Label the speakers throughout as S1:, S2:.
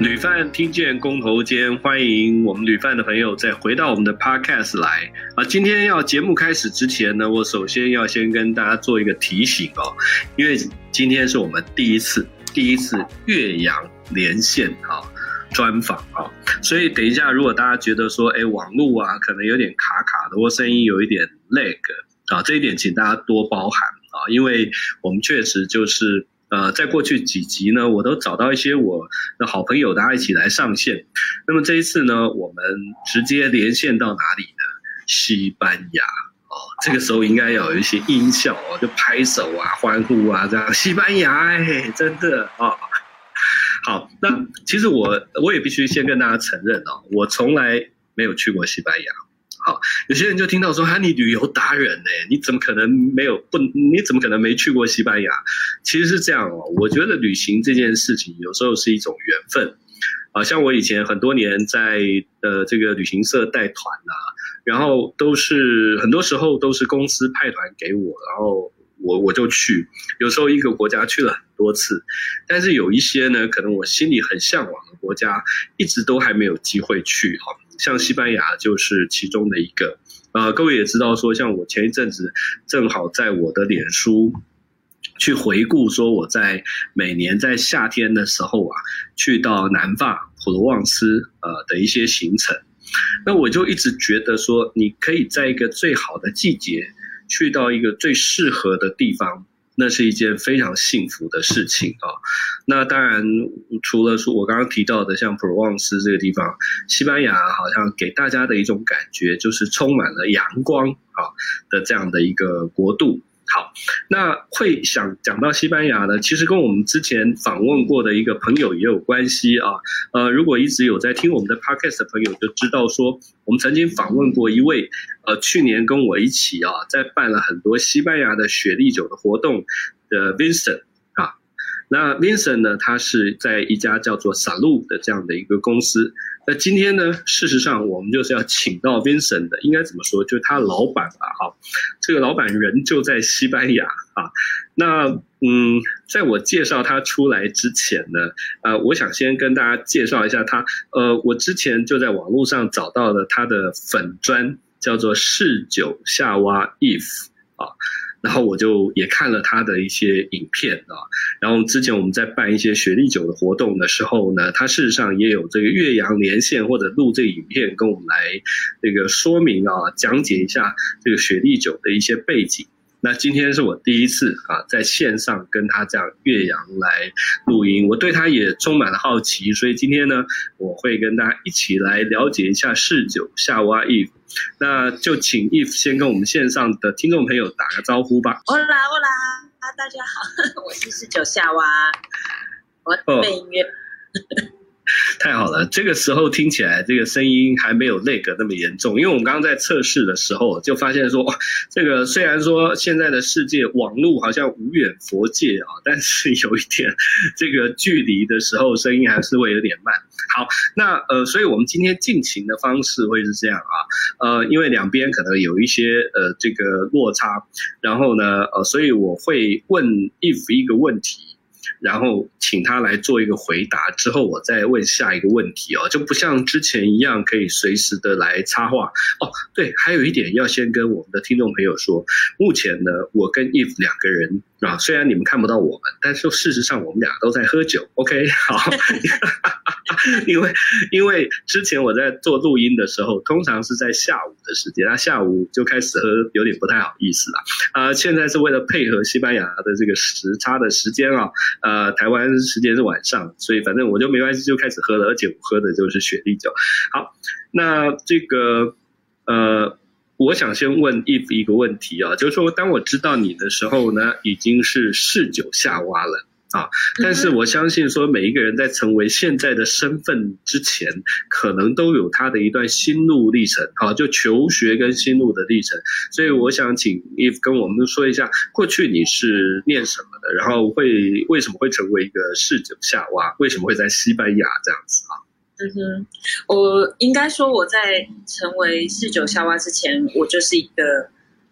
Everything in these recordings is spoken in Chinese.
S1: 旅饭听见公头间，欢迎我们旅饭的朋友再回到我们的 podcast 来啊！今天要节目开始之前呢，我首先要先跟大家做一个提醒哦，因为今天是我们第一次第一次岳阳连线啊专访啊，所以等一下如果大家觉得说，哎，网络啊可能有点卡卡的，或声音有一点 lag 啊，这一点请大家多包涵啊，因为我们确实就是。呃，在过去几集呢，我都找到一些我的好朋友，大家一起来上线。那么这一次呢，我们直接连线到哪里呢？西班牙哦，这个时候应该要有一些音效哦，就拍手啊、欢呼啊这样。西班牙，哎，真的啊、哦。好，那其实我我也必须先跟大家承认哦，我从来没有去过西班牙。好，有些人就听到说，哈，你旅游达人呢？你怎么可能没有不？你怎么可能没去过西班牙？其实是这样哦，我觉得旅行这件事情有时候是一种缘分啊。像我以前很多年在呃这个旅行社带团啊，然后都是很多时候都是公司派团给我，然后我我就去。有时候一个国家去了很多次，但是有一些呢，可能我心里很向往的国家，一直都还没有机会去哈。像西班牙就是其中的一个，呃，各位也知道说，像我前一阵子正好在我的脸书去回顾说，我在每年在夏天的时候啊，去到南法普罗旺斯呃的一些行程，那我就一直觉得说，你可以在一个最好的季节去到一个最适合的地方。那是一件非常幸福的事情啊！那当然，除了说我刚刚提到的像普罗旺斯这个地方，西班牙好像给大家的一种感觉就是充满了阳光啊的这样的一个国度。好，那会想讲到西班牙呢，其实跟我们之前访问过的一个朋友也有关系啊。呃，如果一直有在听我们的 podcast 的朋友就知道说，我们曾经访问过一位，呃，去年跟我一起啊，在办了很多西班牙的雪莉酒的活动的 Vincent。那 Vincent 呢，他是在一家叫做 s a l u 的这样的一个公司。那今天呢，事实上我们就是要请到 Vincent 的，应该怎么说，就是他老板吧，哈，这个老板人就在西班牙啊。那嗯，在我介绍他出来之前呢，呃，我想先跟大家介绍一下他。呃，我之前就在网络上找到了他的粉砖，叫做嗜酒夏娃 Eve 啊。然后我就也看了他的一些影片啊，然后之前我们在办一些雪莉酒的活动的时候呢，他事实上也有这个岳阳连线或者录这个影片跟我们来这个说明啊，讲解一下这个雪莉酒的一些背景。那今天是我第一次啊，在线上跟他这样岳阳来录音，我对他也充满了好奇，所以今天呢，我会跟大家一起来了解一下嗜酒夏娃 Eve。那就请 Eve 先跟我们线上的听众朋友打个招呼吧。
S2: Hola Hola 啊，大家好，我是嗜酒夏娃，我背音乐。Oh.
S1: 太好了，这个时候听起来这个声音还没有那个那么严重，因为我们刚刚在测试的时候就发现说，这个虽然说现在的世界网络好像无远佛界啊，但是有一点这个距离的时候，声音还是会有点慢。好，那呃，所以我们今天进行的方式会是这样啊，呃，因为两边可能有一些呃这个落差，然后呢，呃，所以我会问 if 一个问题。然后请他来做一个回答，之后我再问下一个问题哦，就不像之前一样可以随时的来插话哦。对，还有一点要先跟我们的听众朋友说，目前呢，我跟 Eve 两个人。啊，虽然你们看不到我们，但是事实上我们俩都在喝酒。OK，好，因为因为之前我在做录音的时候，通常是在下午的时间，那下午就开始喝，有点不太好意思了。啊、现在是为了配合西班牙的这个时差的时间啊，呃，台湾时间是晚上，所以反正我就没关系，就开始喝了，而且我喝的就是雪莉酒。好，那这个呃。我想先问一一个问题啊，就是说，当我知道你的时候呢，已经是嗜酒夏娃了啊。但是我相信说，每一个人在成为现在的身份之前，可能都有他的一段心路历程啊，就求学跟心路的历程。所以我想请 Eve 跟我们说一下，过去你是念什么的，然后会为什么会成为一个嗜酒夏娃，为什么会在西班牙这样子啊？
S2: 嗯哼，我应该说我在成为嗜酒夏娃之前，我就是一个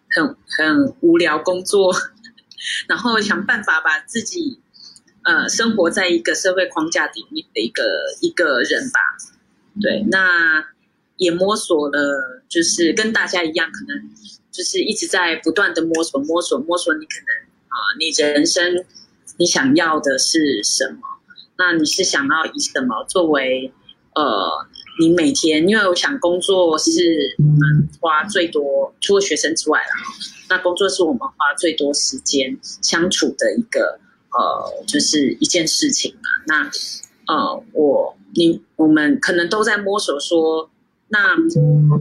S2: 很很无聊工作，然后想办法把自己呃生活在一个社会框架里面的一个一个人吧。对，那也摸索了，就是跟大家一样，可能就是一直在不断的摸索摸索摸索，你可能啊、呃，你人生你想要的是什么？那你是想要以什么作为呃？你每天，因为我想工作是我们花最多，除了学生之外啦，那工作是我们花最多时间相处的一个呃，就是一件事情嘛。那呃，我你我们可能都在摸索说，那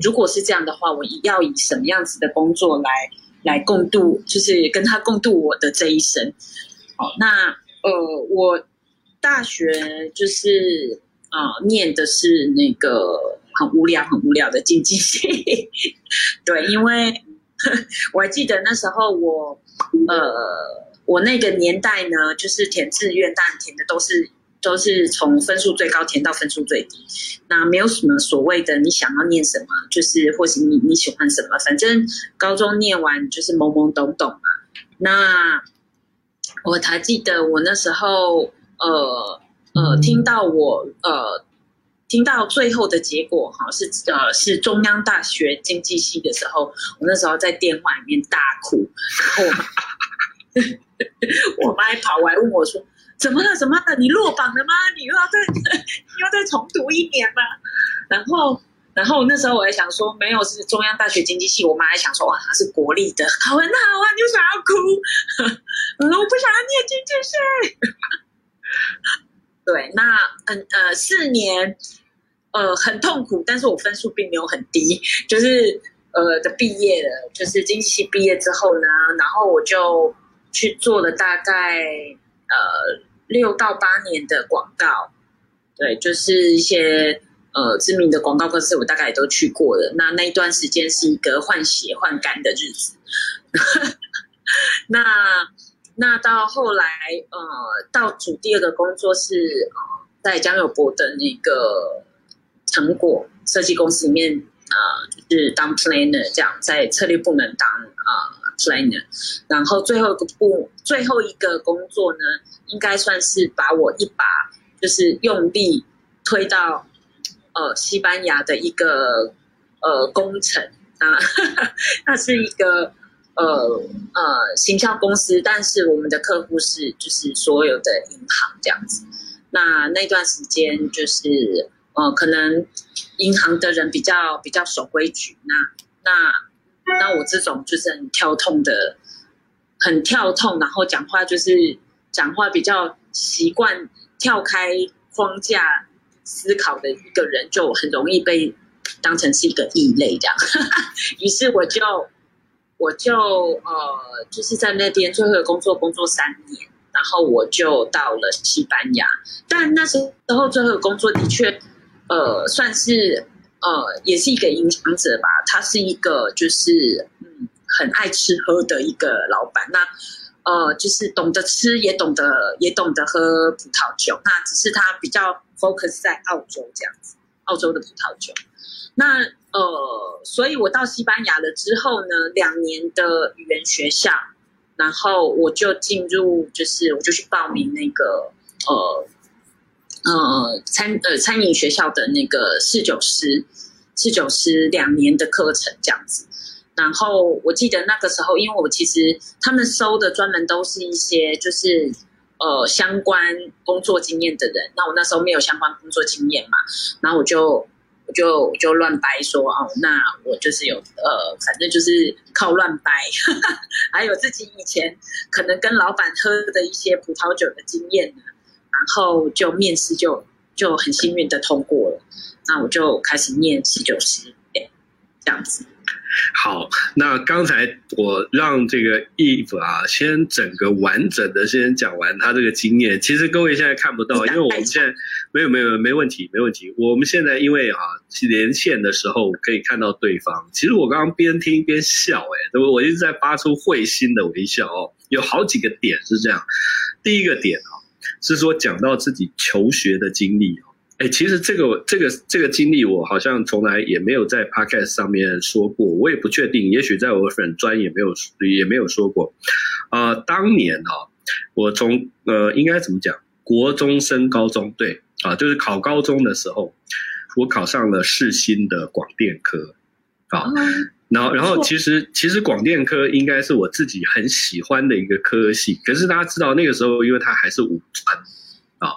S2: 如果是这样的话，我要以什么样子的工作来来共度，就是跟他共度我的这一生。好，那呃，我大学就是。啊、呃，念的是那个很无聊、很无聊的经济系，对，因为 我还记得那时候我，呃，我那个年代呢，就是填志愿，但填的都是都是从分数最高填到分数最低，那没有什么所谓的你想要念什么，就是或是你你喜欢什么，反正高中念完就是懵懵懂懂嘛。那我还记得我那时候，呃。呃，听到我呃，听到最后的结果哈，是呃是中央大学经济系的时候，我那时候在电话里面大哭，然后我妈，我妈还跑来问我说：“怎么了？怎么了？你落榜了吗？你又要再 你又要再重读一年吗？”然后，然后那时候我还想说，没有是中央大学经济系，我妈还想说，哇，她是国立的，好很好啊，你为什么要哭？我说我不想要念经济系。对，那嗯呃四年，呃很痛苦，但是我分数并没有很低，就是呃的毕业了，就是经济系毕业之后呢，然后我就去做了大概呃六到八年的广告，对，就是一些呃知名的广告公司，我大概也都去过了。那那一段时间是一个换血换肝的日子，那。那到后来，呃，到主第二个工作是呃，在江友博的那个成果设计公司里面，呃，就是当 planner 这样，在策略部门当啊、然后最后一个部，最后一个工作呢，应该算是把我一把就是用力推到呃西班牙的一个呃工程啊，那是一个。呃呃，行销公司，但是我们的客户是就是所有的银行这样子。那那段时间就是呃，可能银行的人比较比较守规矩。那那那我这种就是很跳痛的，很跳痛，然后讲话就是讲话比较习惯跳开框架思考的一个人，就很容易被当成是一个异类这样。于是我就。我就呃，就是在那边最后的工作工作三年，然后我就到了西班牙。但那时候最后的工作的确，呃，算是呃，也是一个影响者吧。他是一个就是嗯，很爱吃喝的一个老板。那呃，就是懂得吃，也懂得也懂得喝葡萄酒。那只是他比较 focus 在澳洲这样子，澳洲的葡萄酒。那呃，所以我到西班牙了之后呢，两年的语言学校，然后我就进入，就是我就去报名那个呃呃餐呃餐饮学校的那个侍酒师，侍酒师两年的课程这样子。然后我记得那个时候，因为我其实他们收的专门都是一些就是呃相关工作经验的人，那我那时候没有相关工作经验嘛，然后我就。就就乱掰说哦，那我就是有呃，反正就是靠乱掰，还有自己以前可能跟老板喝的一些葡萄酒的经验，然后就面试就就很幸运的通过了，那我就开始念十九师，这样子。
S1: 好，那刚才我让这个 Eve 啊，先整个完整的先讲完他这个经验。其实各位现在看不到，因为我们现在没有没有没问题没问题。我们现在因为啊连线的时候可以看到对方。其实我刚刚边听边笑，哎，我我一直在发出会心的微笑哦。有好几个点是这样，第一个点啊是说讲到自己求学的经历哦。哎，其实这个这个这个经历，我好像从来也没有在 podcast 上面说过，我也不确定，也许在我粉专也没有也没有说过。啊、当年啊，我从呃应该怎么讲，国中升高中，对啊，就是考高中的时候，我考上了世新的广电科，啊。嗯然后，然后其实 其实广电科应该是我自己很喜欢的一个科系，可是大家知道那个时候，因为它还是五专啊，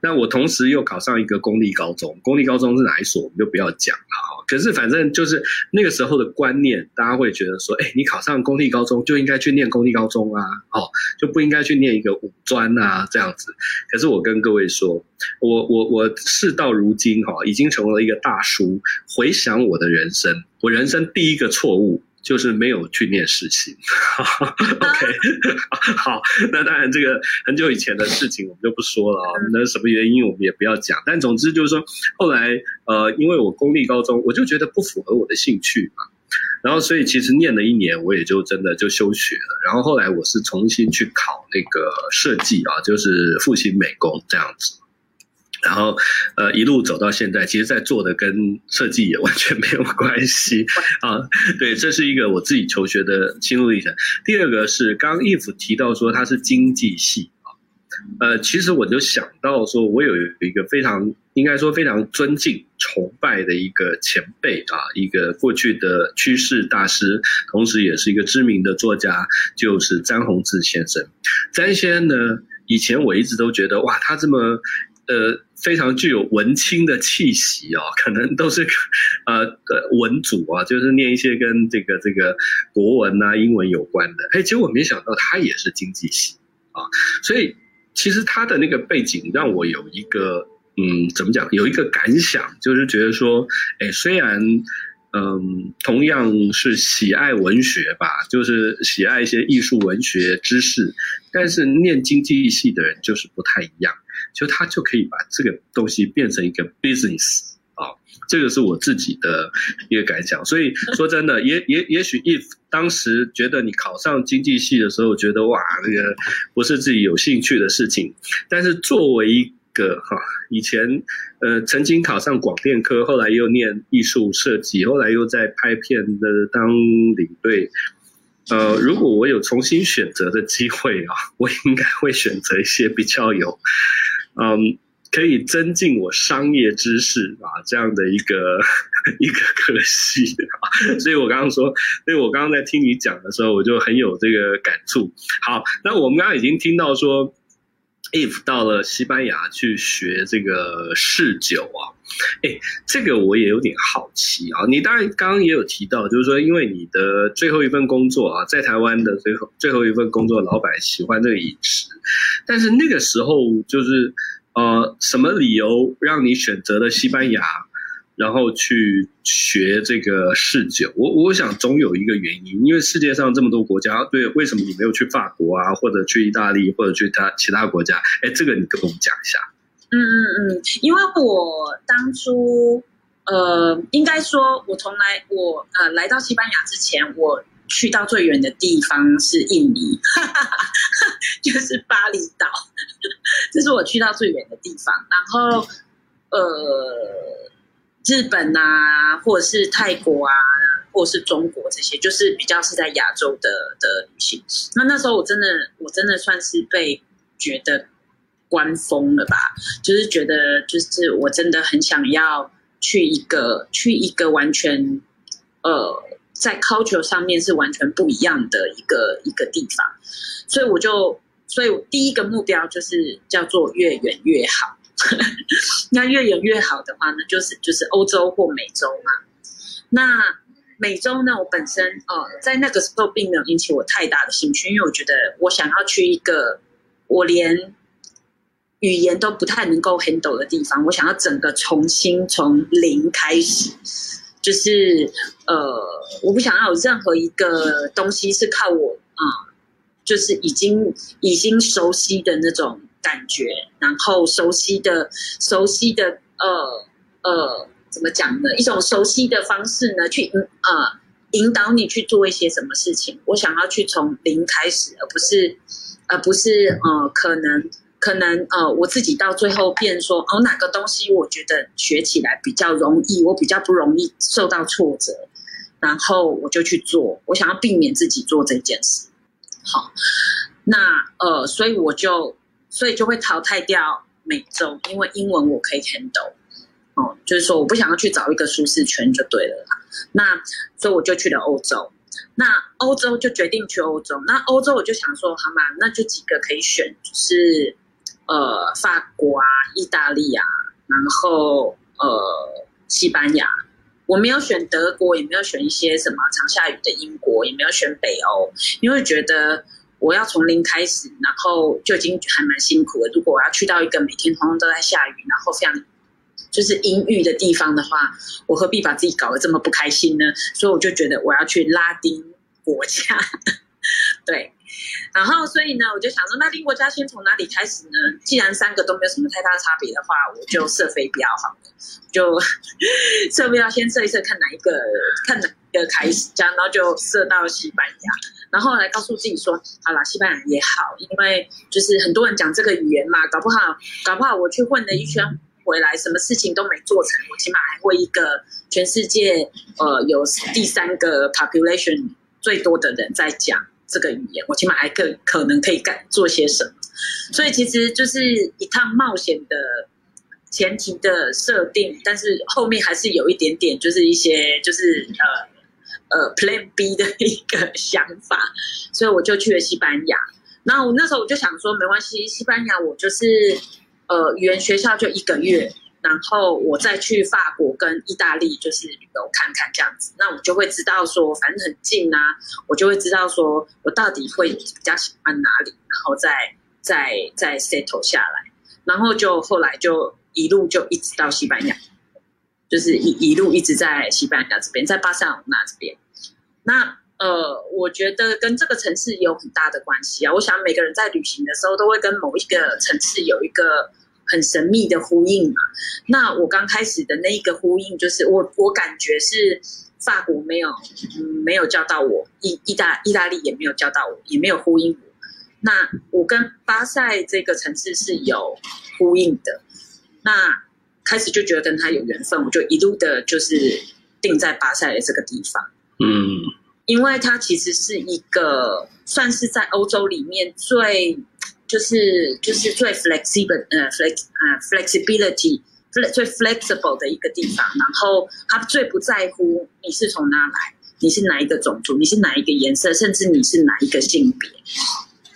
S1: 那我同时又考上一个公立高中，公立高中是哪一所我们就不要讲了哈。可是反正就是那个时候的观念，大家会觉得说，哎，你考上公立高中就应该去念公立高中啊，哦，就不应该去念一个五专啊这样子。可是我跟各位说，我我我事到如今哈，已经成为了一个大叔，回想我的人生，我人生第一个错误。就是没有去念世新，OK，好，那当然这个很久以前的事情我们就不说了啊，那什么原因我们也不要讲，但总之就是说，后来呃，因为我公立高中我就觉得不符合我的兴趣嘛，然后所以其实念了一年我也就真的就休学了，然后后来我是重新去考那个设计啊，就是复兴美工这样子。然后，呃，一路走到现在，其实，在做的跟设计也完全没有关系啊。对，这是一个我自己求学的心路历程。第二个是刚刚 Eve 提到说他是经济系啊，呃，其实我就想到说，我有一个非常应该说非常尊敬、崇拜的一个前辈啊，一个过去的趋势大师，同时也是一个知名的作家，就是詹宏志先生。詹先生呢，以前我一直都觉得哇，他这么呃。非常具有文青的气息哦，可能都是呃呃文组啊，就是念一些跟这个这个国文啊、英文有关的。哎，结果没想到他也是经济系啊，所以其实他的那个背景让我有一个嗯，怎么讲？有一个感想，就是觉得说，哎，虽然嗯，同样是喜爱文学吧，就是喜爱一些艺术文学知识，但是念经济系的人就是不太一样。就他就可以把这个东西变成一个 business 啊，这个是我自己的一个感想。所以 说真的，也也也许 if 当时觉得你考上经济系的时候，觉得哇，那个不是自己有兴趣的事情。但是作为一个哈，以前呃曾经考上广电科，后来又念艺术设计，后来又在拍片的当领队。呃，如果我有重新选择的机会啊，我应该会选择一些比较有。嗯，可以增进我商业知识啊，这样的一个一个科系啊，所以我刚刚说，所以我刚刚在听你讲的时候，我就很有这个感触。好，那我们刚刚已经听到说 if 到了西班牙去学这个侍酒啊，哎，这个我也有点好奇啊。你当然刚刚也有提到，就是说，因为你的最后一份工作啊，在台湾的最后最后一份工作，老板喜欢这个饮食。但是那个时候就是，呃，什么理由让你选择了西班牙，然后去学这个侍酒？我我想总有一个原因，因为世界上这么多国家，对，为什么你没有去法国啊，或者去意大利，或者去他其他国家？哎，这个你跟我们讲一下。
S2: 嗯嗯嗯，因为我当初，呃，应该说，我从来我呃来到西班牙之前，我。去到最远的地方是印尼，就是巴厘岛，这是我去到最远的地方。然后，呃，日本啊，或者是泰国啊，或者是中国这些，就是比较是在亚洲的的旅行。那那时候我真的，我真的算是被觉得关疯了吧？就是觉得，就是我真的很想要去一个，去一个完全，呃。在 culture 上面是完全不一样的一个一个地方，所以我就，所以我第一个目标就是叫做越远越好。那越远越好的话呢，就是就是欧洲或美洲嘛。那美洲呢，我本身呃在那个时候并没有引起我太大的兴趣，因为我觉得我想要去一个我连语言都不太能够 handle 的地方，我想要整个重新从零开始。就是呃，我不想要有任何一个东西是靠我啊、就是已经已经熟悉的那种感觉，然后熟悉的熟悉的呃呃，怎么讲呢？一种熟悉的方式呢，去呃引导你去做一些什么事情。我想要去从零开始，而不是而不是呃可能。可能呃，我自己到最后变说哦，哪个东西我觉得学起来比较容易，我比较不容易受到挫折，然后我就去做。我想要避免自己做这件事。好，那呃，所以我就所以就会淘汰掉美洲，因为英文我可以 handle。哦，就是说我不想要去找一个舒适圈就对了啦。那所以我就去了欧洲。那欧洲就决定去欧洲。那欧洲我就想说，好嘛，那就几个可以选，就是呃法国啊、意大利啊，然后呃西班牙。我没有选德国，也没有选一些什么常下雨的英国，也没有选北欧，因为觉得我要从零开始，然后就已经还蛮辛苦了。如果我要去到一个每天通通都在下雨，然后非常就是阴郁的地方的话，我何必把自己搞得这么不开心呢？所以我就觉得我要去拉丁国家，对。然后，所以呢，我就想说，拉丁国家先从哪里开始呢？既然三个都没有什么太大差别的话，我就射飞镖好了，就 设飞镖先设一设，看哪一个，看哪一个开始，这样，然后就设到西班牙。然后来告诉自己说，好啦，西班牙也好，因为就是很多人讲这个语言嘛，搞不好，搞不好我去混了一圈回来，什么事情都没做成，我起码还会一个全世界呃有第三个 population 最多的人在讲。这个语言，我起码还可可能可以干做些什么，所以其实就是一趟冒险的前提的设定，但是后面还是有一点点，就是一些就是呃呃 Plan B 的一个想法，所以我就去了西班牙。然后我那时候我就想说，没关系，西班牙我就是呃语言学校就一个月。然后我再去法国跟意大利，就是旅游看看这样子，那我就会知道说，反正很近啊，我就会知道说我到底会比较喜欢哪里，然后再再再 settle 下来，然后就后来就一路就一直到西班牙，就是一一路一直在西班牙这边，在巴塞罗那这边。那呃，我觉得跟这个城市有很大的关系啊。我想每个人在旅行的时候，都会跟某一个城市有一个。很神秘的呼应嘛，那我刚开始的那一个呼应，就是我我感觉是法国没有，嗯，没有叫到我，意意大意大利也没有叫到我，也没有呼应我。那我跟巴塞这个城市是有呼应的，那开始就觉得跟他有缘分，我就一路的就是定在巴塞的这个地方，
S1: 嗯，
S2: 因为它其实是一个算是在欧洲里面最。就是就是最 flexible 呃 flex 呃 flexibility 最 flexible 的一个地方，然后他最不在乎你是从哪来，你是哪一个种族，你是哪一个颜色，甚至你是哪一个性别，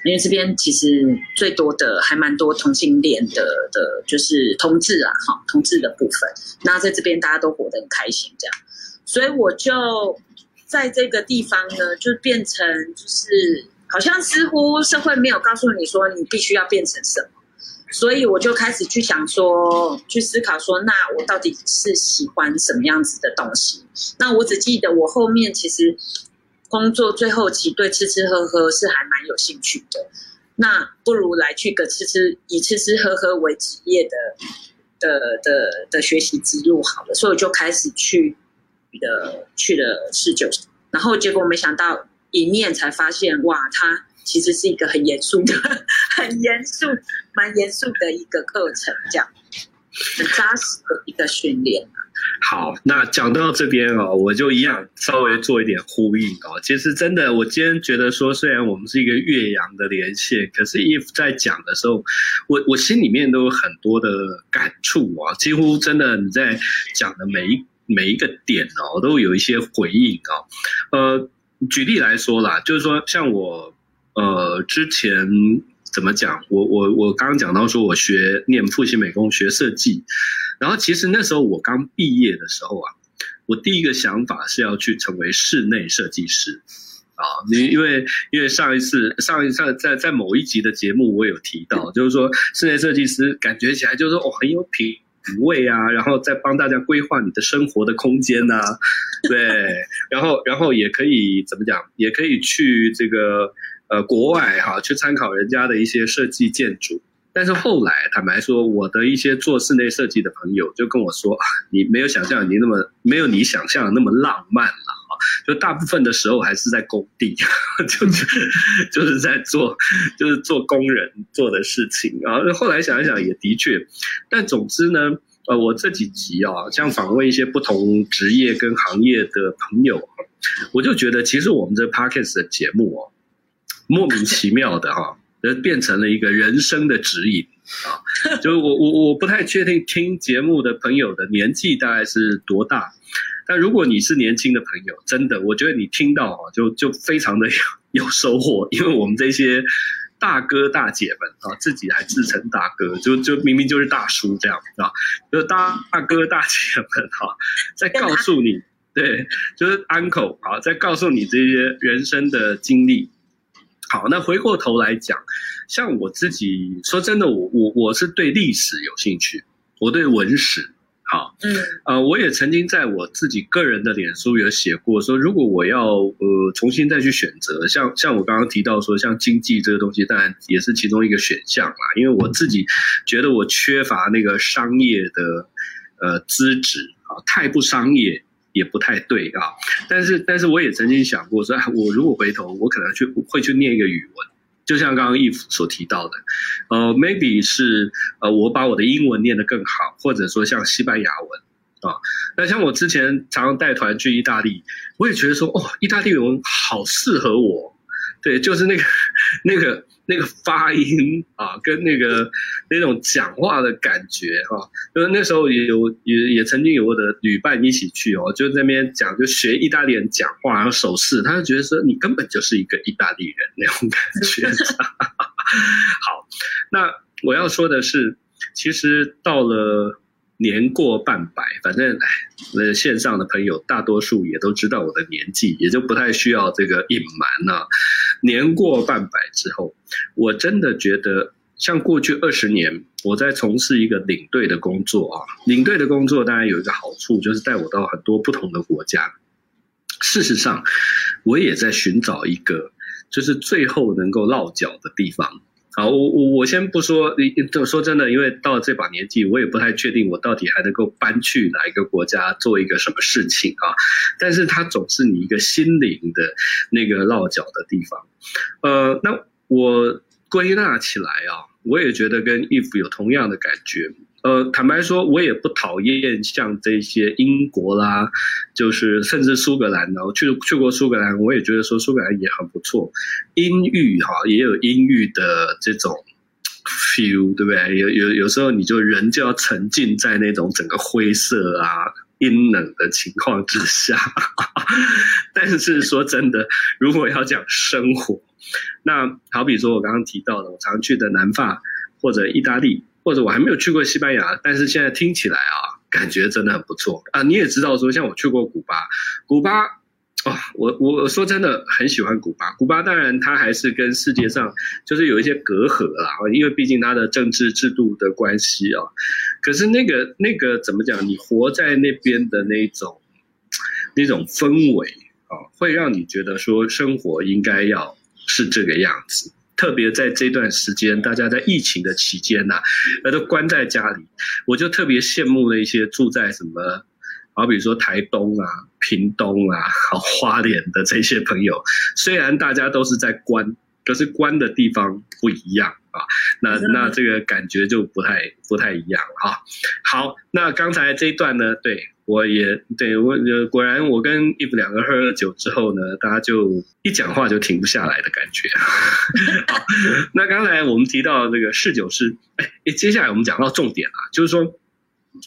S2: 因为这边其实最多的还蛮多同性恋的的，就是同志啊，哈，同志的部分，那在这边大家都活得很开心，这样，所以我就在这个地方呢，就变成就是。好像似乎社会没有告诉你说你必须要变成什么，所以我就开始去想说，去思考说，那我到底是喜欢什么样子的东西？那我只记得我后面其实工作最后期对吃吃喝喝是还蛮有兴趣的，那不如来去个吃吃以吃吃喝喝为职业的的的的学习之路好了，所以我就开始去的去了试酒，然后结果没想到。一面才发现，哇，他其实是一个很严肃的、很严肃、蛮严肃的一个课程，这样很扎实的一个训练。
S1: 好，那讲到这边哦，我就一样稍微做一点呼应哦。其实真的，我今天觉得说，虽然我们是一个岳阳的连线，可是 If 在讲的时候，我我心里面都有很多的感触啊。几乎真的你在讲的每一每一个点哦，都有一些回应哦，呃。举例来说啦，就是说，像我，呃，之前怎么讲？我我我刚刚讲到说，我学念复兴美工学设计，然后其实那时候我刚毕业的时候啊，我第一个想法是要去成为室内设计师啊。你因为因为上一次上一次在在某一集的节目我有提到，就是说室内设计师感觉起来就是说哦很有品。品味啊，然后再帮大家规划你的生活的空间呐、对，然后然后也可以怎么讲，也可以去这个呃国外哈、去参考人家的一些设计建筑。但是后来坦白说，我的一些做室内设计的朋友就跟我说，你没有想象你那么没有你想象的那么浪漫了。就大部分的时候还是在工地，就是 就是在做，就是做工人做的事情。然后后来想一想，也的确。但总之呢，呃，我这几集啊，像访问一些不同职业跟行业的朋友，我就觉得其实我们这 Podcast 的节目哦，莫名其妙的哈，而变成了一个人生的指引啊。就我我我不太确定听节目的朋友的年纪大概是多大，但如果你是年轻的朋友，真的，我觉得你听到啊，就就非常的有 有收获，因为我们这些。大哥大姐们啊，自己还自称大哥，就就明明就是大叔这样啊，就大大哥大姐们哈，在告诉你，对，就是 uncle 啊，在告诉你这些人生的经历。好，那回过头来讲，像我自己说真的，我我我是对历史有兴趣，我对文史。好，嗯，呃，我也曾经在我自己个人的脸书有写过，说如果我要呃重新再去选择，像像我刚刚提到说，像经济这个东西，当然也是其中一个选项啦。因为我自己觉得我缺乏那个商业的呃资质啊，太不商业也不太对啊。但是但是我也曾经想过说，我如果回头，我可能去会去念一个语文。就像刚刚 Eve 所提到的，呃，maybe 是呃，我把我的英文念得更好，或者说像西班牙文啊。那像我之前常常带团去意大利，我也觉得说，哦，意大利文好适合我。对，就是那个那个那个发音啊，跟那个那种讲话的感觉哈、啊。因为那时候也有也也曾经有我的旅伴一起去哦，就在那边讲，就学意大利人讲话，然后手势，他就觉得说你根本就是一个意大利人那种感觉。好，那我要说的是，其实到了。年过半百，反正哎，那线上的朋友大多数也都知道我的年纪，也就不太需要这个隐瞒了。年过半百之后，我真的觉得，像过去二十年，我在从事一个领队的工作啊。领队的工作当然有一个好处，就是带我到很多不同的国家。事实上，我也在寻找一个，就是最后能够落脚的地方。好，我我我先不说，就说真的，因为到这把年纪，我也不太确定我到底还能够搬去哪一个国家做一个什么事情啊。但是它总是你一个心灵的那个落脚的地方。呃，那我归纳起来啊，我也觉得跟 If 有同样的感觉。呃，坦白说，我也不讨厌像这些英国啦，就是甚至苏格兰，然后去去过苏格兰，我也觉得说苏格兰也很不错，阴郁哈，也有阴郁的这种 feel，对不对？有有有时候你就人就要沉浸在那种整个灰色啊、阴冷的情况之下。但是说真的，如果要讲生活，那好比说我刚刚提到的，我常去的南法或者意大利。或者我还没有去过西班牙，但是现在听起来啊，感觉真的很不错啊！你也知道说，像我去过古巴，古巴啊，我我说真的很喜欢古巴。古巴当然它还是跟世界上就是有一些隔阂啦，因为毕竟它的政治制度的关系啊。可是那个那个怎么讲？你活在那边的那种那种氛围啊，会让你觉得说生活应该要是这个样子。特别在这段时间，大家在疫情的期间呐、啊，呃，都关在家里，我就特别羡慕那些住在什么，好比说台东啊、屏东啊、好花莲的这些朋友，虽然大家都是在关，可是关的地方不一样啊，那那这个感觉就不太不太一样啊。好，那刚才这一段呢，对。我也对我果然，我跟 Eve 两个喝了酒之后呢，大家就一讲话就停不下来的感觉。好，那刚才我们提到这个试酒师，哎，接下来我们讲到重点了，就是说。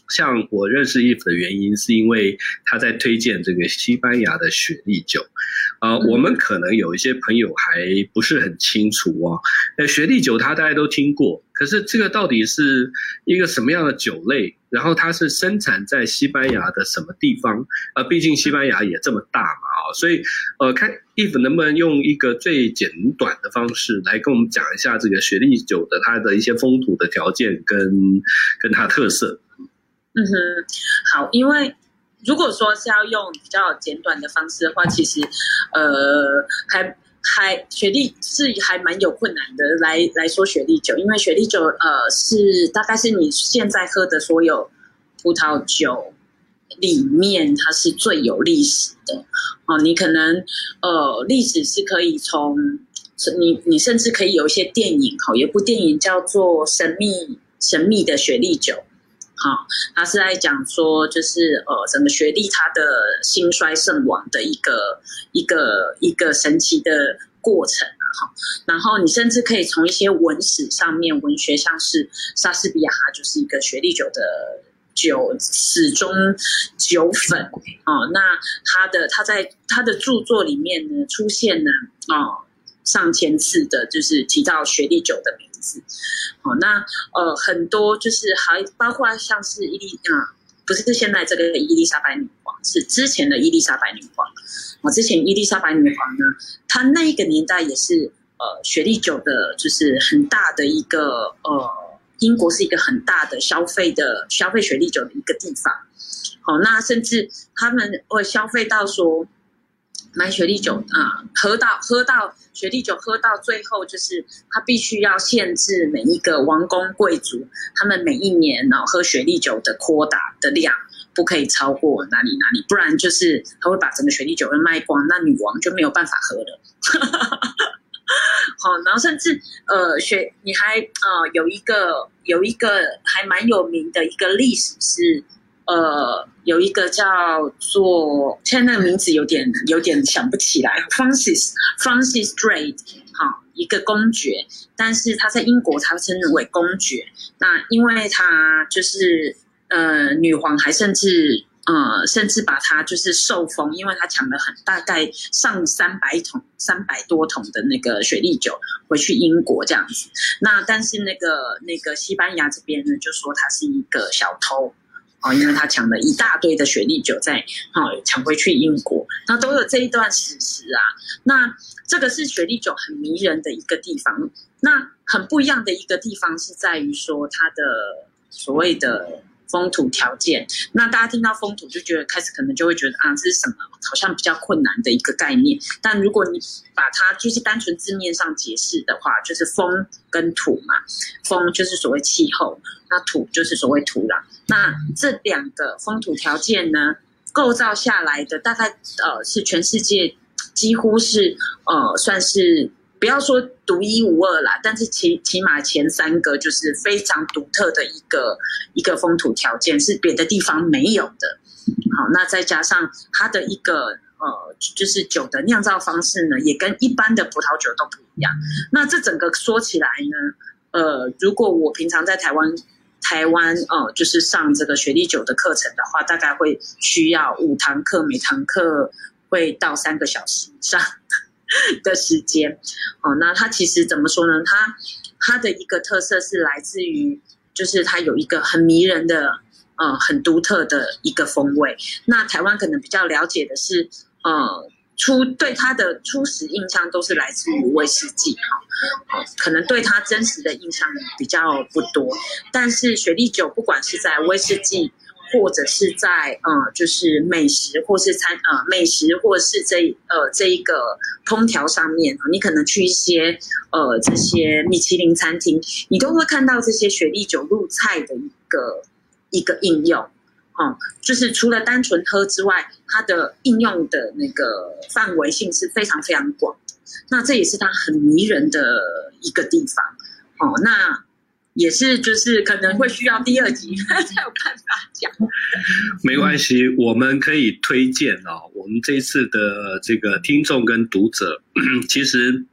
S1: 像我认识 Eve 的原因，是因为他在推荐这个西班牙的雪莉酒，啊、呃，我们可能有一些朋友还不是很清楚哦。那，雪莉酒他大家都听过，可是这个到底是一个什么样的酒类？然后它是生产在西班牙的什么地方？啊、呃，毕竟西班牙也这么大嘛，啊，所以呃，看 Eve 能不能用一个最简短的方式来跟我们讲一下这个雪莉酒的它的一些风土的条件跟跟它特色。
S2: 嗯哼，好，因为如果说是要用比较简短的方式的话，其实，呃，还还雪莉是还蛮有困难的来来说雪莉酒，因为雪莉酒呃是大概是你现在喝的所有葡萄酒里面它是最有历史的哦，你可能呃历史是可以从你你甚至可以有一些电影，好，有部电影叫做《神秘神秘的雪莉酒》。好，他是在讲说，就是呃，整个雪莉他的兴衰盛亡的一个一个一个神奇的过程啊。哈。然后你甚至可以从一些文史上面，文学像是莎士比亚，他就是一个雪莉酒的酒始终酒粉哦。那他的他在他的著作里面呢，出现了哦上千次的，就是提到雪莉酒的名字。哦，那呃很多就是还包括像是伊丽啊。不是现在这个伊丽莎白女王，是之前的伊丽莎白女王。我之前伊丽莎白女王呢，她那个年代也是呃雪莉酒的，就是很大的一个呃，英国是一个很大的消费的消费雪莉酒的一个地方。好，那甚至他们会消费到说。买雪莉酒啊，喝到喝到雪莉酒，喝到最后就是他必须要限制每一个王公贵族，他们每一年呢喝雪莉酒的扩大的量不可以超过哪里哪里，不然就是他会把整个雪莉酒都卖光，那女王就没有办法喝了。好，然后甚至呃雪，你还呃有一个有一个还蛮有名的一个历史是。呃，有一个叫做，现在那个名字有点有点想不起来，Francis Francis Drake，好，一个公爵，但是他在英国他称为公爵。那因为他就是呃女皇，还甚至呃甚至把他就是受封，因为他抢了很大概上三百桶三百多桶的那个雪莉酒回去英国这样子。那但是那个那个西班牙这边呢，就说他是一个小偷。哦，因为他抢了一大堆的雪莉酒，在好抢回去英国，那都有这一段史实啊。那这个是雪莉酒很迷人的一个地方。那很不一样的一个地方是在于说它的所谓的风土条件。那大家听到风土就觉得开始可能就会觉得啊，这是什么？好像比较困难的一个概念。但如果你把它就是单纯字面上解释的话，就是风跟土嘛。风就是所谓气候，那土就是所谓土壤。那这两个风土条件呢，构造下来的大概呃是全世界几乎是呃算是不要说独一无二啦，但是起起码前三个就是非常独特的一个一个风土条件，是别的地方没有的。好，那再加上它的一个呃就是酒的酿造方式呢，也跟一般的葡萄酒都不一样。那这整个说起来呢，呃，如果我平常在台湾。台湾呃，就是上这个雪莉酒的课程的话，大概会需要五堂课，每堂课会到三个小时以上 的时间。哦，那它其实怎么说呢？它它的一个特色是来自于，就是它有一个很迷人的，呃，很独特的一个风味。那台湾可能比较了解的是，呃。初对他的初始印象都是来自于威士忌哈，可能对他真实的印象比较不多。但是雪莉酒不管是在威士忌，或者是在呃就是美食或是餐呃美食或是这呃这一个烹调上面，你可能去一些呃这些米其林餐厅，你都会看到这些雪莉酒入菜的一个一个应用。哦，就是除了单纯喝之外，它的应用的那个范围性是非常非常广。那这也是它很迷人的一个地方。哦，那也是就是可能会需要第二集 才有办法讲。
S1: 没关系，我们可以推荐哦，我们这一次的这个听众跟读者，其实。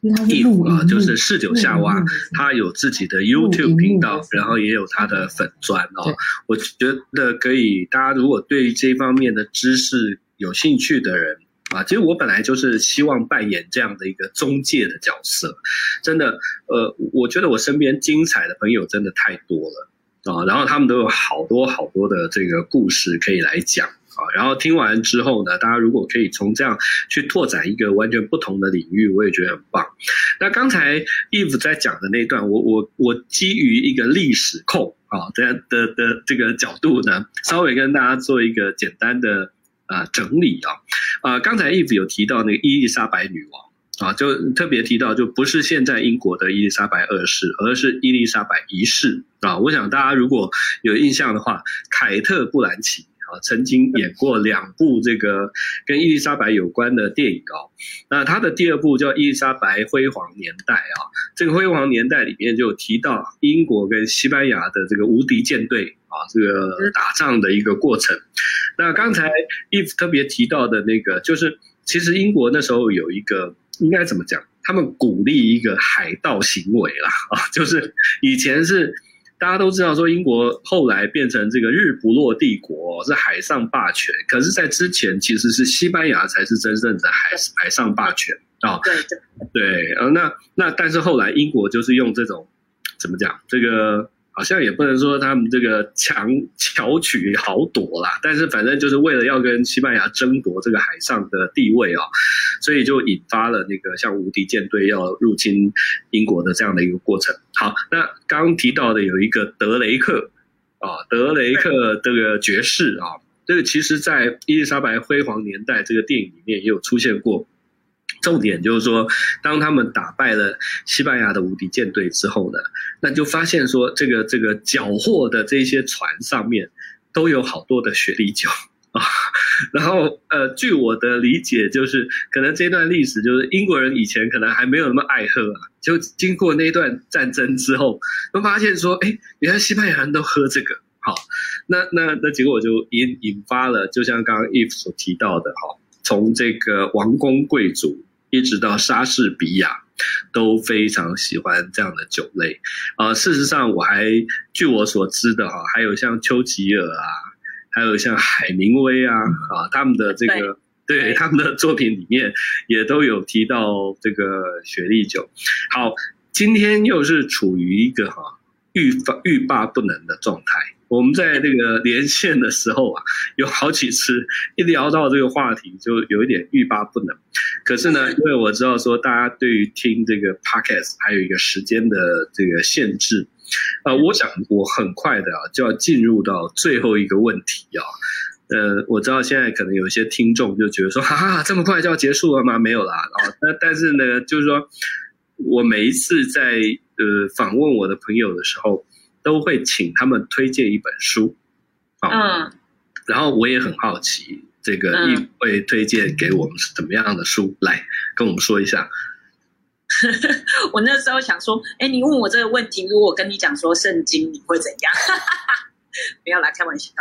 S1: Eve 啊，就是嗜酒夏娃，他有自己的 YouTube 频道，然后也有他的粉砖哦。我觉得可以，大家如果对这方面的知识有兴趣的人啊，其实我本来就是希望扮演这样的一个中介的角色。真的，呃，我觉得我身边精彩的朋友真的太多了啊，然后他们都有好多好多的这个故事可以来讲。啊，然后听完之后呢，大家如果可以从这样去拓展一个完全不同的领域，我也觉得很棒。那刚才 Eve 在讲的那段，我我我基于一个历史控啊这样的的，的这个角度呢，稍微跟大家做一个简单的啊整理啊。啊，刚才 Eve 有提到那个伊丽莎白女王啊，就特别提到，就不是现在英国的伊丽莎白二世，而是伊丽莎白一世啊。我想大家如果有印象的话，凯特·布兰奇。啊，曾经演过两部这个跟伊丽莎白有关的电影哦。那他的第二部叫《伊丽莎白辉煌年代》啊，这个辉煌年代里面就提到英国跟西班牙的这个无敌舰队啊，这个打仗的一个过程。那刚才 Eve 特别提到的那个，就是其实英国那时候有一个应该怎么讲？他们鼓励一个海盗行为啦啊，就是以前是大家都知道说英国后来变成这个日不落帝国是海上霸权，可是，在之前其实是西班牙才是真正的海海上霸权啊。
S2: 对对
S1: 对，呃，那那但是后来英国就是用这种怎么讲这个。好像也不能说他们这个强巧取豪夺啦，但是反正就是为了要跟西班牙争夺这个海上的地位啊，所以就引发了那个像无敌舰队要入侵英国的这样的一个过程。好，那刚刚提到的有一个德雷克啊，德雷克这个爵士啊，这个其实在伊丽莎白辉煌年代这个电影里面也有出现过。重点就是说，当他们打败了西班牙的无敌舰队之后呢，那就发现说，这个这个缴获的这些船上面都有好多的雪莉酒啊。然后呃，据我的理解，就是可能这段历史就是英国人以前可能还没有那么爱喝啊，就经过那段战争之后，都发现说，哎，原来西班牙人都喝这个。好，那那那结果就引引发了，就像刚刚 Eve 所提到的，哈，从这个王公贵族。一直到莎士比亚都非常喜欢这样的酒类，呃，事实上我还据我所知的哈，还有像丘吉尔啊，还有像海明威啊，啊，他们的这个对，对他们的作品里面也都有提到这个雪莉酒。好，今天又是处于一个哈欲发欲罢不能的状态。我们在那个连线的时候啊，有好几次一聊到这个话题，就有一点欲罢不能。可是呢，因为我知道说大家对于听这个 podcast 还有一个时间的这个限制，呃，我想我很快的啊就要进入到最后一个问题啊。呃，我知道现在可能有一些听众就觉得说，哈哈，这么快就要结束了吗？没有啦。啊，那但是呢，就是说我每一次在呃访问我的朋友的时候。都会请他们推荐一本书，嗯，然后我也很好奇，这个你会推荐给我们是怎么样的书？来跟我们说一下。
S2: 我那时候想说，哎，你问我这个问题，如果我跟你讲说圣经，你会怎样？不要来开玩笑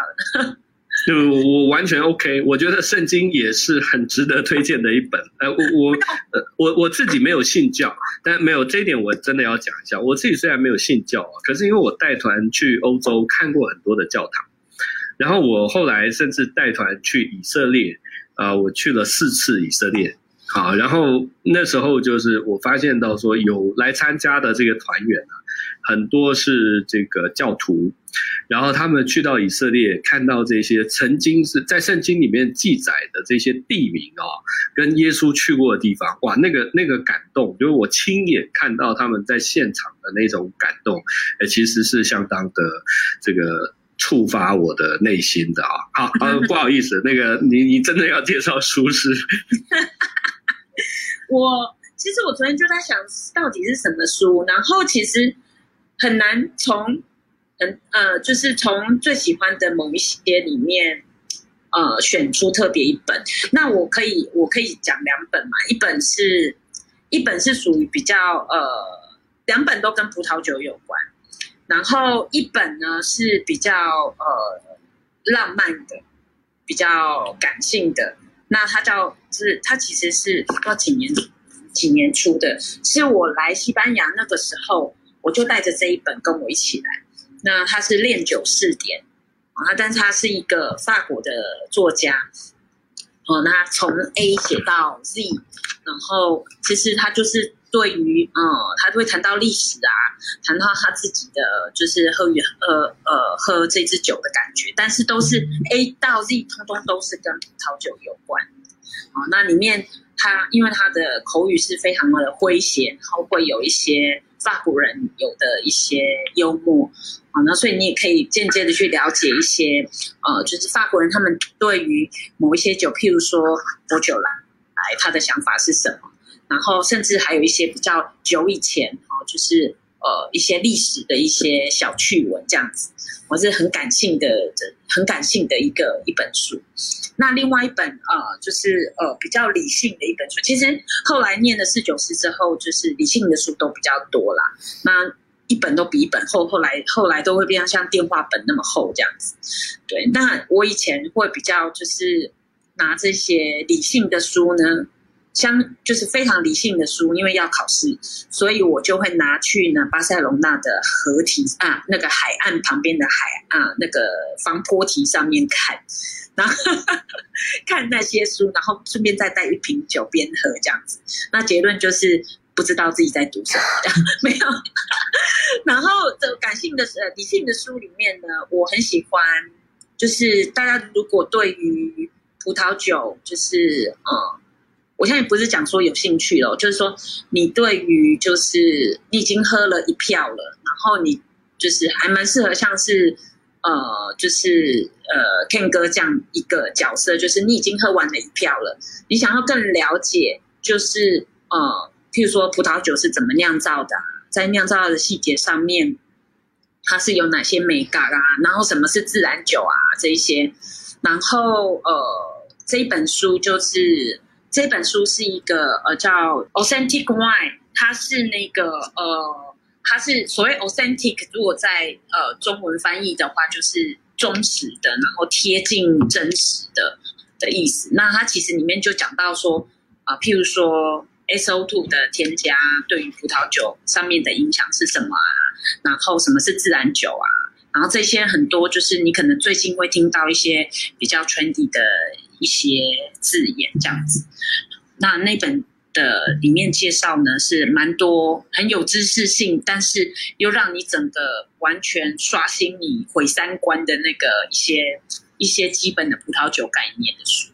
S2: 的。
S1: 就我完全 OK，我觉得圣经也是很值得推荐的一本。呃，我我呃我我自己没有信教，但没有这一点我真的要讲一下。我自己虽然没有信教啊，可是因为我带团去欧洲看过很多的教堂，然后我后来甚至带团去以色列，啊、我去了四次以色列。好，然后那时候就是我发现到说有来参加的这个团员啊，很多是这个教徒，然后他们去到以色列，看到这些曾经是在圣经里面记载的这些地名啊，跟耶稣去过的地方，哇，那个那个感动，就是我亲眼看到他们在现场的那种感动，诶，其实是相当的这个触发我的内心的啊。好，啊，不好意思，那个你你真的要介绍书是？
S2: 我其实我昨天就在想到底是什么书，然后其实很难从嗯呃就是从最喜欢的某一些里面呃选出特别一本。那我可以我可以讲两本嘛，一本是一本是属于比较呃两本都跟葡萄酒有关，然后一本呢是比较呃浪漫的，比较感性的。那它叫是，它其实是不知道几年几年出的，是我来西班牙那个时候，我就带着这一本跟我一起来。那他是炼酒试点啊，但是他是一个法国的作家，哦，那从 A 写到 Z，然后其实他就是。对于，嗯，他会谈到历史啊，谈到他自己的就是喝与呃呃喝这支酒的感觉，但是都是 A 到 Z，通通都是跟葡萄酒有关。哦，那里面他因为他的口语是非常的诙谐，然后会有一些法国人有的一些幽默，啊，那所以你也可以间接的去了解一些，呃，就是法国人他们对于某一些酒，譬如说薄酒莱，哎，他的想法是什么？然后甚至还有一些比较久以前，哦，就是呃一些历史的一些小趣闻这样子，我是很感性的，很感性的一个一本书。那另外一本呃就是呃比较理性的一本书，其实后来念了四九师之后，就是理性的书都比较多啦。那一本都比一本厚，后来后来都会变成像电话本那么厚这样子。对，那我以前会比较就是拿这些理性的书呢。相就是非常理性的书，因为要考试，所以我就会拿去呢巴塞隆纳的河堤啊，那个海岸旁边的海啊，那个防波堤上面看，然后 看那些书，然后顺便再带一瓶酒边喝这样子。那结论就是不知道自己在读什么，这样 没有。然后这感性的呃理性的书里面呢，我很喜欢，就是大家如果对于葡萄酒，就是嗯。我现在不是讲说有兴趣了，就是说你对于就是你已经喝了一票了，然后你就是还蛮适合像是呃就是呃 Ken 哥这样一个角色，就是你已经喝完了一票了，你想要更了解就是呃譬如说葡萄酒是怎么酿造的，在酿造的细节上面它是有哪些美感啊，然后什么是自然酒啊这一些，然后呃这一本书就是。这本书是一个呃叫 Authentic Wine，它是那个呃，它是所谓 Authentic，如果在呃中文翻译的话，就是忠实的，然后贴近真实的的意思。那它其实里面就讲到说啊、譬如说 SO2 的添加对于葡萄酒上面的影响是什么啊？然后什么是自然酒啊？然后这些很多就是你可能最近会听到一些比较 trendy 的。一些字眼这样子，那那本的里面介绍呢是蛮多很有知识性，但是又让你整个完全刷新你毁三观的那个一些一些基本的葡萄酒概念的书。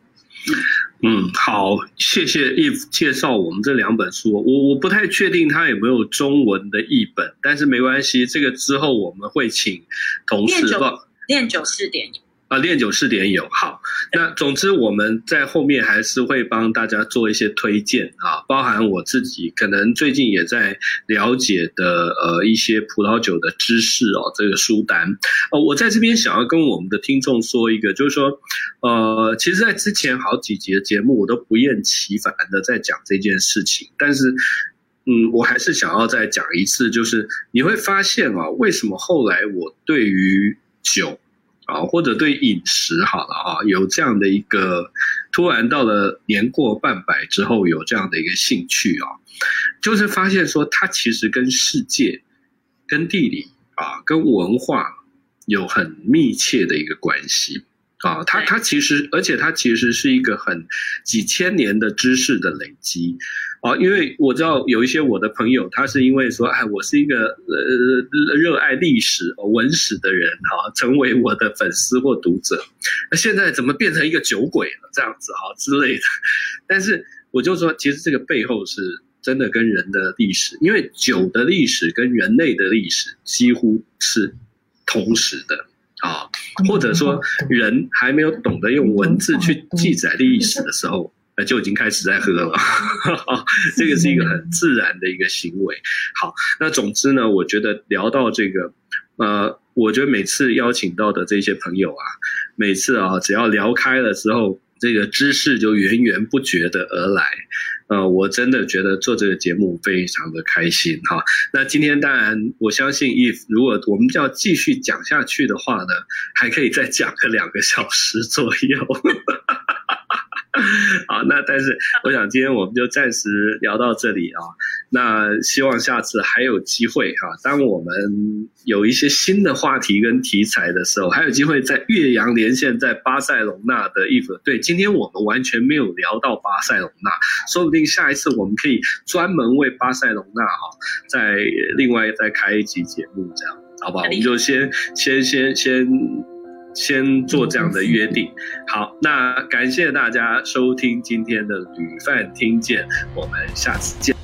S1: 嗯，好，谢谢 Eve 介绍我们这两本书。我我不太确定它有没有中文的译本，但是没关系，这个之后我们会请同事
S2: 练练酒试点。
S1: 啊，练酒试点有好，那总之我们在后面还是会帮大家做一些推荐啊，包含我自己可能最近也在了解的呃一些葡萄酒的知识哦，这个书单呃，我在这边想要跟我们的听众说一个，就是说呃，其实，在之前好几节节目我都不厌其烦的在讲这件事情，但是嗯，我还是想要再讲一次，就是你会发现啊，为什么后来我对于酒。啊，或者对饮食好了啊，有这样的一个突然到了年过半百之后有这样的一个兴趣啊，就是发现说它其实跟世界、跟地理啊、跟文化有很密切的一个关系。啊，它它其实，而且它其实是一个很几千年的知识的累积，啊，因为我知道有一些我的朋友，他是因为说，哎，我是一个呃热爱历史文史的人，哈，成为我的粉丝或读者，那现在怎么变成一个酒鬼了这样子哈之类的？但是我就说，其实这个背后是真的跟人的历史，因为酒的历史跟人类的历史几乎是同时的。啊，或者说人还没有懂得用文字去记载历史的时候，呃，就已经开始在喝了。这个是一个很自然的一个行为。好，那总之呢，我觉得聊到这个，呃，我觉得每次邀请到的这些朋友啊，每次啊，只要聊开了之后，这个知识就源源不绝的而来。呃，我真的觉得做这个节目非常的开心哈。那今天当然，我相信，if 如果我们要继续讲下去的话呢，还可以再讲个两个小时左右。好，那但是我想今天我们就暂时聊到这里啊。那希望下次还有机会哈，当我们有一些新的话题跟题材的时候，还有机会在岳阳连线在巴塞隆纳的 Eve。对，今天我们完全没有聊到巴塞隆纳，说不定下一次我们可以专门为巴塞隆纳哈，再另外再开一集节目，这样好不好？我们就先先先先。先做这样的约定，好，那感谢大家收听今天的旅饭听见，我们下次见。